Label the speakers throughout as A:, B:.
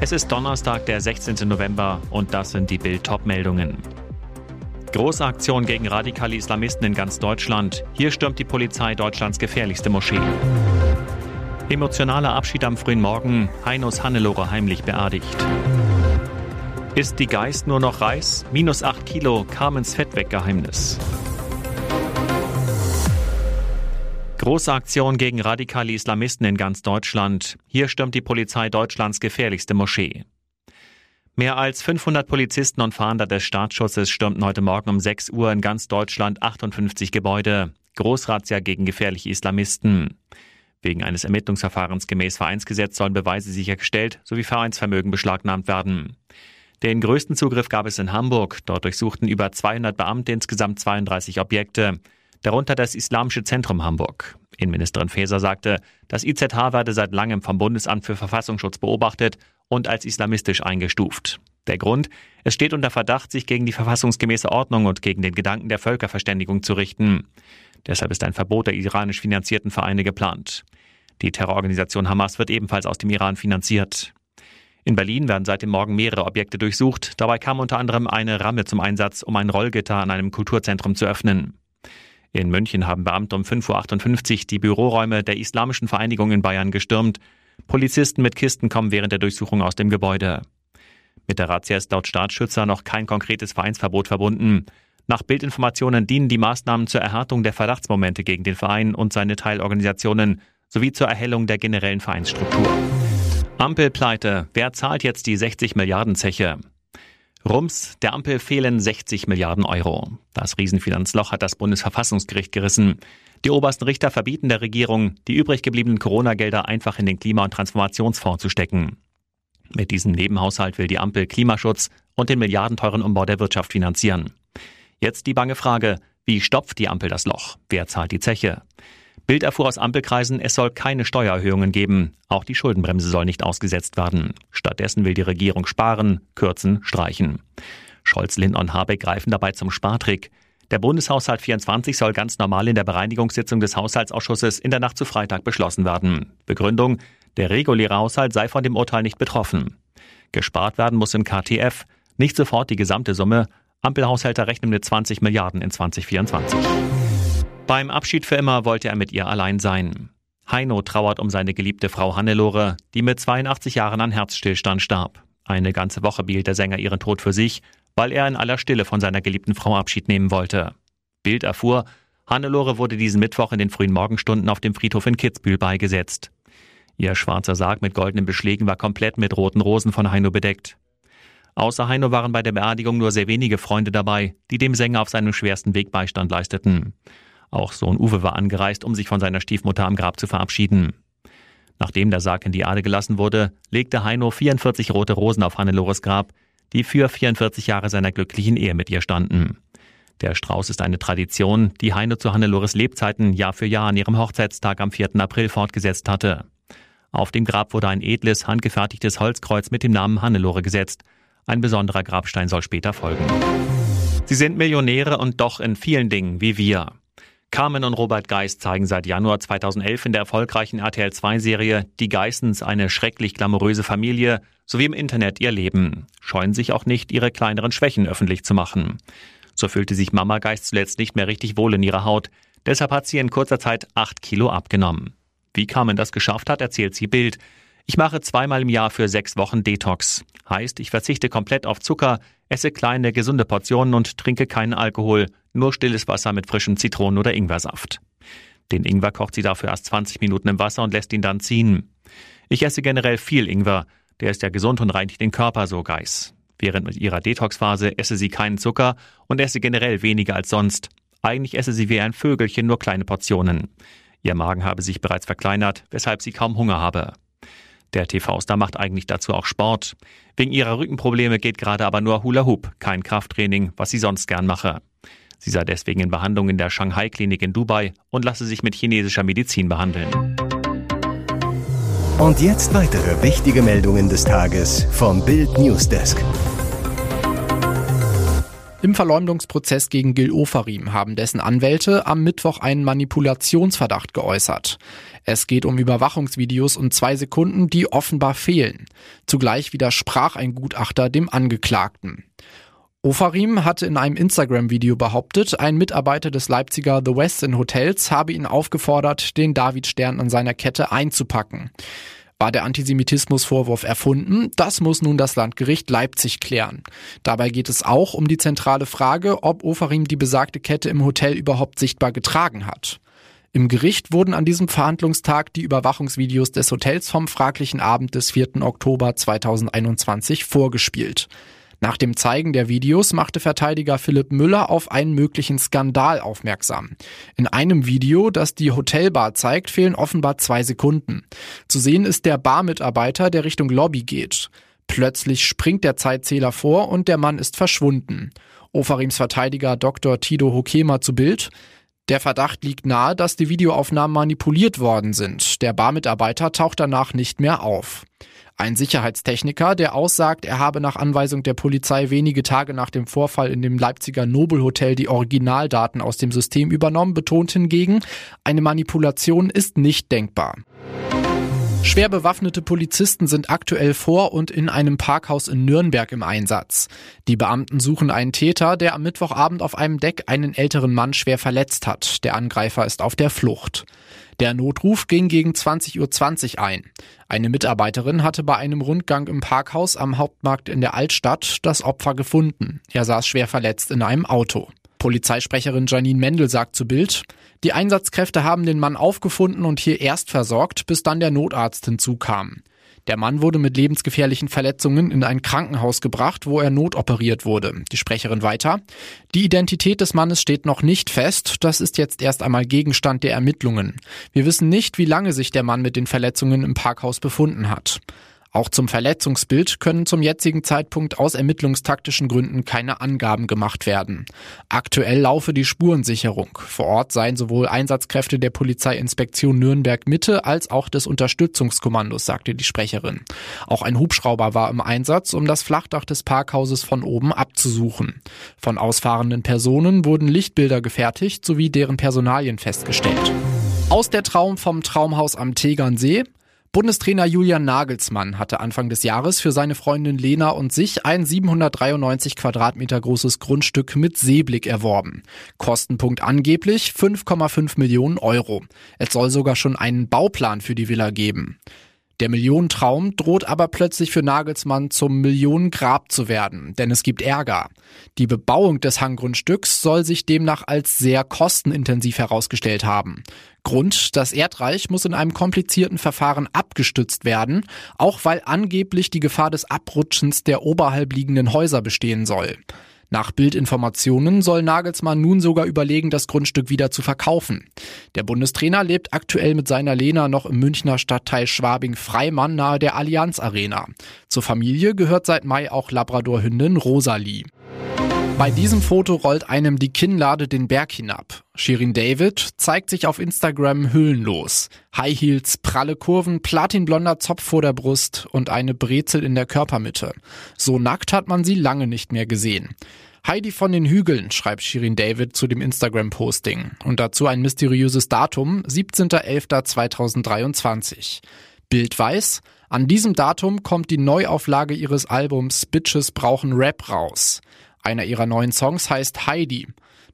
A: Es ist Donnerstag, der 16. November und das sind die Bild Top-Meldungen. Große Aktion gegen radikale Islamisten in ganz Deutschland. Hier stürmt die Polizei Deutschlands gefährlichste Moschee. Emotionaler Abschied am frühen Morgen. Heinos Hannelore heimlich beerdigt. Ist die Geist nur noch Reis? Minus 8 Kilo, Carmens Fettweggeheimnis. Große Aktion gegen radikale Islamisten in ganz Deutschland. Hier stürmt die Polizei Deutschlands gefährlichste Moschee. Mehr als 500 Polizisten und Fahnder des Staatsschutzes stürmten heute Morgen um 6 Uhr in ganz Deutschland 58 Gebäude. Großrazzia gegen gefährliche Islamisten. Wegen eines Ermittlungsverfahrens gemäß Vereinsgesetz sollen Beweise sichergestellt sowie Vereinsvermögen beschlagnahmt werden. Den größten Zugriff gab es in Hamburg. Dort durchsuchten über 200 Beamte insgesamt 32 Objekte darunter das Islamische Zentrum Hamburg. Innenministerin Faeser sagte, das IZH werde seit langem vom Bundesamt für Verfassungsschutz beobachtet und als islamistisch eingestuft. Der Grund? Es steht unter Verdacht, sich gegen die verfassungsgemäße Ordnung und gegen den Gedanken der Völkerverständigung zu richten. Deshalb ist ein Verbot der iranisch finanzierten Vereine geplant. Die Terrororganisation Hamas wird ebenfalls aus dem Iran finanziert. In Berlin werden seit dem Morgen mehrere Objekte durchsucht. Dabei kam unter anderem eine Ramme zum Einsatz, um ein Rollgitter an einem Kulturzentrum zu öffnen. In München haben Beamte um 5.58 Uhr die Büroräume der Islamischen Vereinigung in Bayern gestürmt. Polizisten mit Kisten kommen während der Durchsuchung aus dem Gebäude. Mit der Razzia ist laut Staatsschützer noch kein konkretes Vereinsverbot verbunden. Nach Bildinformationen dienen die Maßnahmen zur Erhärtung der Verdachtsmomente gegen den Verein und seine Teilorganisationen sowie zur Erhellung der generellen Vereinsstruktur. Ampelpleite. Wer zahlt jetzt die 60 Milliarden Zeche? Rums, der Ampel fehlen 60 Milliarden Euro. Das Riesenfinanzloch hat das Bundesverfassungsgericht gerissen. Die obersten Richter verbieten der Regierung, die übrig gebliebenen Corona-Gelder einfach in den Klima- und Transformationsfonds zu stecken. Mit diesem Nebenhaushalt will die Ampel Klimaschutz und den milliardenteuren Umbau der Wirtschaft finanzieren. Jetzt die bange Frage, wie stopft die Ampel das Loch? Wer zahlt die Zeche? Bild erfuhr aus Ampelkreisen, es soll keine Steuererhöhungen geben. Auch die Schuldenbremse soll nicht ausgesetzt werden. Stattdessen will die Regierung sparen, kürzen, streichen. Scholz, Lindner und Habeck greifen dabei zum Spartrick. Der Bundeshaushalt 24 soll ganz normal in der Bereinigungssitzung des Haushaltsausschusses in der Nacht zu Freitag beschlossen werden. Begründung, der reguläre Haushalt sei von dem Urteil nicht betroffen. Gespart werden muss im KTF, nicht sofort die gesamte Summe. Ampelhaushälter rechnen mit 20 Milliarden in 2024. Beim Abschied für immer wollte er mit ihr allein sein. Heino trauert um seine geliebte Frau Hannelore, die mit 82 Jahren an Herzstillstand starb. Eine ganze Woche behielt der Sänger ihren Tod für sich, weil er in aller Stille von seiner geliebten Frau Abschied nehmen wollte. Bild erfuhr, Hannelore wurde diesen Mittwoch in den frühen Morgenstunden auf dem Friedhof in Kitzbühel beigesetzt. Ihr schwarzer Sarg mit goldenen Beschlägen war komplett mit roten Rosen von Heino bedeckt. Außer Heino waren bei der Beerdigung nur sehr wenige Freunde dabei, die dem Sänger auf seinem schwersten Weg Beistand leisteten. Auch Sohn Uwe war angereist, um sich von seiner Stiefmutter am Grab zu verabschieden. Nachdem der Sarg in die Erde gelassen wurde, legte Heino 44 rote Rosen auf Hannelores Grab, die für 44 Jahre seiner glücklichen Ehe mit ihr standen. Der Strauß ist eine Tradition, die Heino zu Hannelores Lebzeiten Jahr für Jahr an ihrem Hochzeitstag am 4. April fortgesetzt hatte. Auf dem Grab wurde ein edles, handgefertigtes Holzkreuz mit dem Namen Hannelore gesetzt. Ein besonderer Grabstein soll später folgen. Sie sind Millionäre und doch in vielen Dingen wie wir. Carmen und Robert Geist zeigen seit Januar 2011 in der erfolgreichen RTL 2-Serie Die Geissens eine schrecklich glamouröse Familie sowie im Internet ihr Leben, scheuen sich auch nicht, ihre kleineren Schwächen öffentlich zu machen. So fühlte sich Mama Geist zuletzt nicht mehr richtig wohl in ihrer Haut, deshalb hat sie in kurzer Zeit acht Kilo abgenommen. Wie Carmen das geschafft hat, erzählt sie Bild. Ich mache zweimal im Jahr für sechs Wochen Detox. Heißt, ich verzichte komplett auf Zucker, esse kleine, gesunde Portionen und trinke keinen Alkohol, nur stilles Wasser mit frischem Zitronen- oder Ingwersaft. Den Ingwer kocht sie dafür erst 20 Minuten im Wasser und lässt ihn dann ziehen. Ich esse generell viel Ingwer. Der ist ja gesund und reinigt den Körper, so Geis. Während ihrer Detox-Phase esse sie keinen Zucker und esse generell weniger als sonst. Eigentlich esse sie wie ein Vögelchen nur kleine Portionen. Ihr Magen habe sich bereits verkleinert, weshalb sie kaum Hunger habe. Der TV-Star macht eigentlich dazu auch Sport. Wegen ihrer Rückenprobleme geht gerade aber nur Hula Hoop, kein Krafttraining, was sie sonst gern mache. Sie sei deswegen in Behandlung in der Shanghai-Klinik in Dubai und lasse sich mit chinesischer Medizin behandeln.
B: Und jetzt weitere wichtige Meldungen des Tages vom Bild Newsdesk.
C: Im Verleumdungsprozess gegen Gil Ofarim haben dessen Anwälte am Mittwoch einen Manipulationsverdacht geäußert. Es geht um Überwachungsvideos und zwei Sekunden, die offenbar fehlen. Zugleich widersprach ein Gutachter dem Angeklagten. Ofarim hatte in einem Instagram-Video behauptet, ein Mitarbeiter des Leipziger The West in Hotels habe ihn aufgefordert, den Davidstern an seiner Kette einzupacken. War der Antisemitismusvorwurf erfunden? Das muss nun das Landgericht Leipzig klären. Dabei geht es auch um die zentrale Frage, ob Ofarim die besagte Kette im Hotel überhaupt sichtbar getragen hat. Im Gericht wurden an diesem Verhandlungstag die Überwachungsvideos des Hotels vom fraglichen Abend des 4. Oktober 2021 vorgespielt. Nach dem Zeigen der Videos machte Verteidiger Philipp Müller auf einen möglichen Skandal aufmerksam. In einem Video, das die Hotelbar zeigt, fehlen offenbar zwei Sekunden. Zu sehen ist der Barmitarbeiter, der Richtung Lobby geht. Plötzlich springt der Zeitzähler vor und der Mann ist verschwunden. Ofarims Verteidiger Dr. Tido Hokema zu Bild. Der Verdacht liegt nahe, dass die Videoaufnahmen manipuliert worden sind. Der Barmitarbeiter taucht danach nicht mehr auf. Ein Sicherheitstechniker, der aussagt, er habe nach Anweisung der Polizei wenige Tage nach dem Vorfall in dem Leipziger Nobelhotel die Originaldaten aus dem System übernommen, betont hingegen, eine Manipulation ist nicht denkbar. Schwer bewaffnete Polizisten sind aktuell vor und in einem Parkhaus in Nürnberg im Einsatz. Die Beamten suchen einen Täter, der am Mittwochabend auf einem Deck einen älteren Mann schwer verletzt hat. Der Angreifer ist auf der Flucht. Der Notruf ging gegen 20.20 Uhr ein. Eine Mitarbeiterin hatte bei einem Rundgang im Parkhaus am Hauptmarkt in der Altstadt das Opfer gefunden. Er saß schwer verletzt in einem Auto. Polizeisprecherin Janine Mendel sagt zu Bild, die Einsatzkräfte haben den Mann aufgefunden und hier erst versorgt, bis dann der Notarzt hinzukam. Der Mann wurde mit lebensgefährlichen Verletzungen in ein Krankenhaus gebracht, wo er notoperiert wurde. Die Sprecherin weiter. Die Identität des Mannes steht noch nicht fest. Das ist jetzt erst einmal Gegenstand der Ermittlungen. Wir wissen nicht, wie lange sich der Mann mit den Verletzungen im Parkhaus befunden hat. Auch zum Verletzungsbild können zum jetzigen Zeitpunkt aus ermittlungstaktischen Gründen keine Angaben gemacht werden. Aktuell laufe die Spurensicherung. Vor Ort seien sowohl Einsatzkräfte der Polizeiinspektion Nürnberg Mitte als auch des Unterstützungskommandos, sagte die Sprecherin. Auch ein Hubschrauber war im Einsatz, um das Flachdach des Parkhauses von oben abzusuchen. Von ausfahrenden Personen wurden Lichtbilder gefertigt sowie deren Personalien festgestellt. Aus der Traum vom Traumhaus am Tegernsee Bundestrainer Julian Nagelsmann hatte Anfang des Jahres für seine Freundin Lena und sich ein 793 Quadratmeter großes Grundstück mit Seeblick erworben. Kostenpunkt angeblich 5,5 Millionen Euro. Es soll sogar schon einen Bauplan für die Villa geben. Der Millionentraum droht aber plötzlich für Nagelsmann zum Millionengrab zu werden, denn es gibt Ärger. Die Bebauung des Hanggrundstücks soll sich demnach als sehr kostenintensiv herausgestellt haben. Grund, das Erdreich muss in einem komplizierten Verfahren abgestützt werden, auch weil angeblich die Gefahr des Abrutschens der oberhalb liegenden Häuser bestehen soll. Nach Bildinformationen soll Nagelsmann nun sogar überlegen, das Grundstück wieder zu verkaufen. Der Bundestrainer lebt aktuell mit seiner Lena noch im Münchner Stadtteil Schwabing-Freimann nahe der Allianz Arena. Zur Familie gehört seit Mai auch Labradorhündin Rosalie. Bei diesem Foto rollt einem die Kinnlade den Berg hinab. Shirin David zeigt sich auf Instagram hüllenlos. High Heels, pralle Kurven, platinblonder Zopf vor der Brust und eine Brezel in der Körpermitte. So nackt hat man sie lange nicht mehr gesehen. Heidi von den Hügeln, schreibt Shirin David zu dem Instagram-Posting. Und dazu ein mysteriöses Datum, 17.11.2023. Bild weiß, an diesem Datum kommt die Neuauflage ihres Albums Bitches brauchen Rap raus. Einer ihrer neuen Songs heißt Heidi.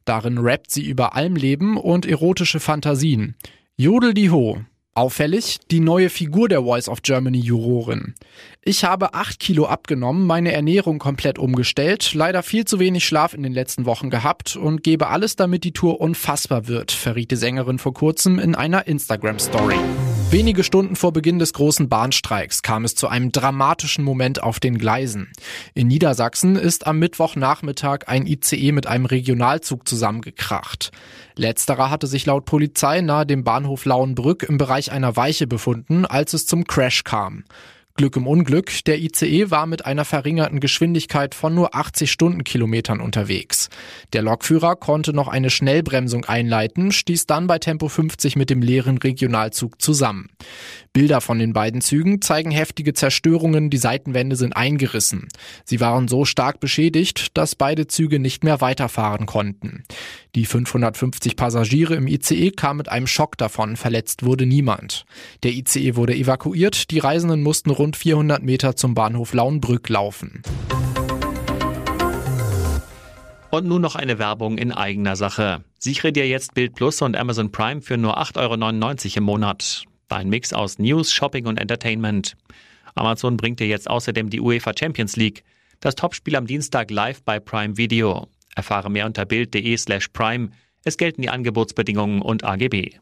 C: Darin rappt sie über Almleben und erotische Fantasien. Jodel die Ho. Auffällig die neue Figur der Voice of Germany Jurorin. Ich habe acht Kilo abgenommen, meine Ernährung komplett umgestellt, leider viel zu wenig Schlaf in den letzten Wochen gehabt und gebe alles, damit die Tour unfassbar wird, verriet die Sängerin vor kurzem in einer Instagram-Story. Wenige Stunden vor Beginn des großen Bahnstreiks kam es zu einem dramatischen Moment auf den Gleisen. In Niedersachsen ist am Mittwochnachmittag ein ICE mit einem Regionalzug zusammengekracht. Letzterer hatte sich laut Polizei nahe dem Bahnhof Lauenbrück im Bereich einer Weiche befunden, als es zum Crash kam. Glück im Unglück, der ICE war mit einer verringerten Geschwindigkeit von nur 80 Stundenkilometern unterwegs. Der Lokführer konnte noch eine Schnellbremsung einleiten, stieß dann bei Tempo 50 mit dem leeren Regionalzug zusammen. Bilder von den beiden Zügen zeigen heftige Zerstörungen, die Seitenwände sind eingerissen. Sie waren so stark beschädigt, dass beide Züge nicht mehr weiterfahren konnten. Die 550 Passagiere im ICE kamen mit einem Schock davon, verletzt wurde niemand. Der ICE wurde evakuiert, die Reisenden mussten rund 400 Meter zum Bahnhof Lauenbrück laufen.
A: Und nun noch eine Werbung in eigener Sache. Sichere dir jetzt Bild Plus und Amazon Prime für nur 8,99 Euro im Monat. Ein Mix aus News, Shopping und Entertainment. Amazon bringt dir jetzt außerdem die UEFA Champions League. Das Topspiel am Dienstag live bei Prime Video. Erfahre mehr unter Bild.de slash Prime. Es gelten die Angebotsbedingungen und AGB.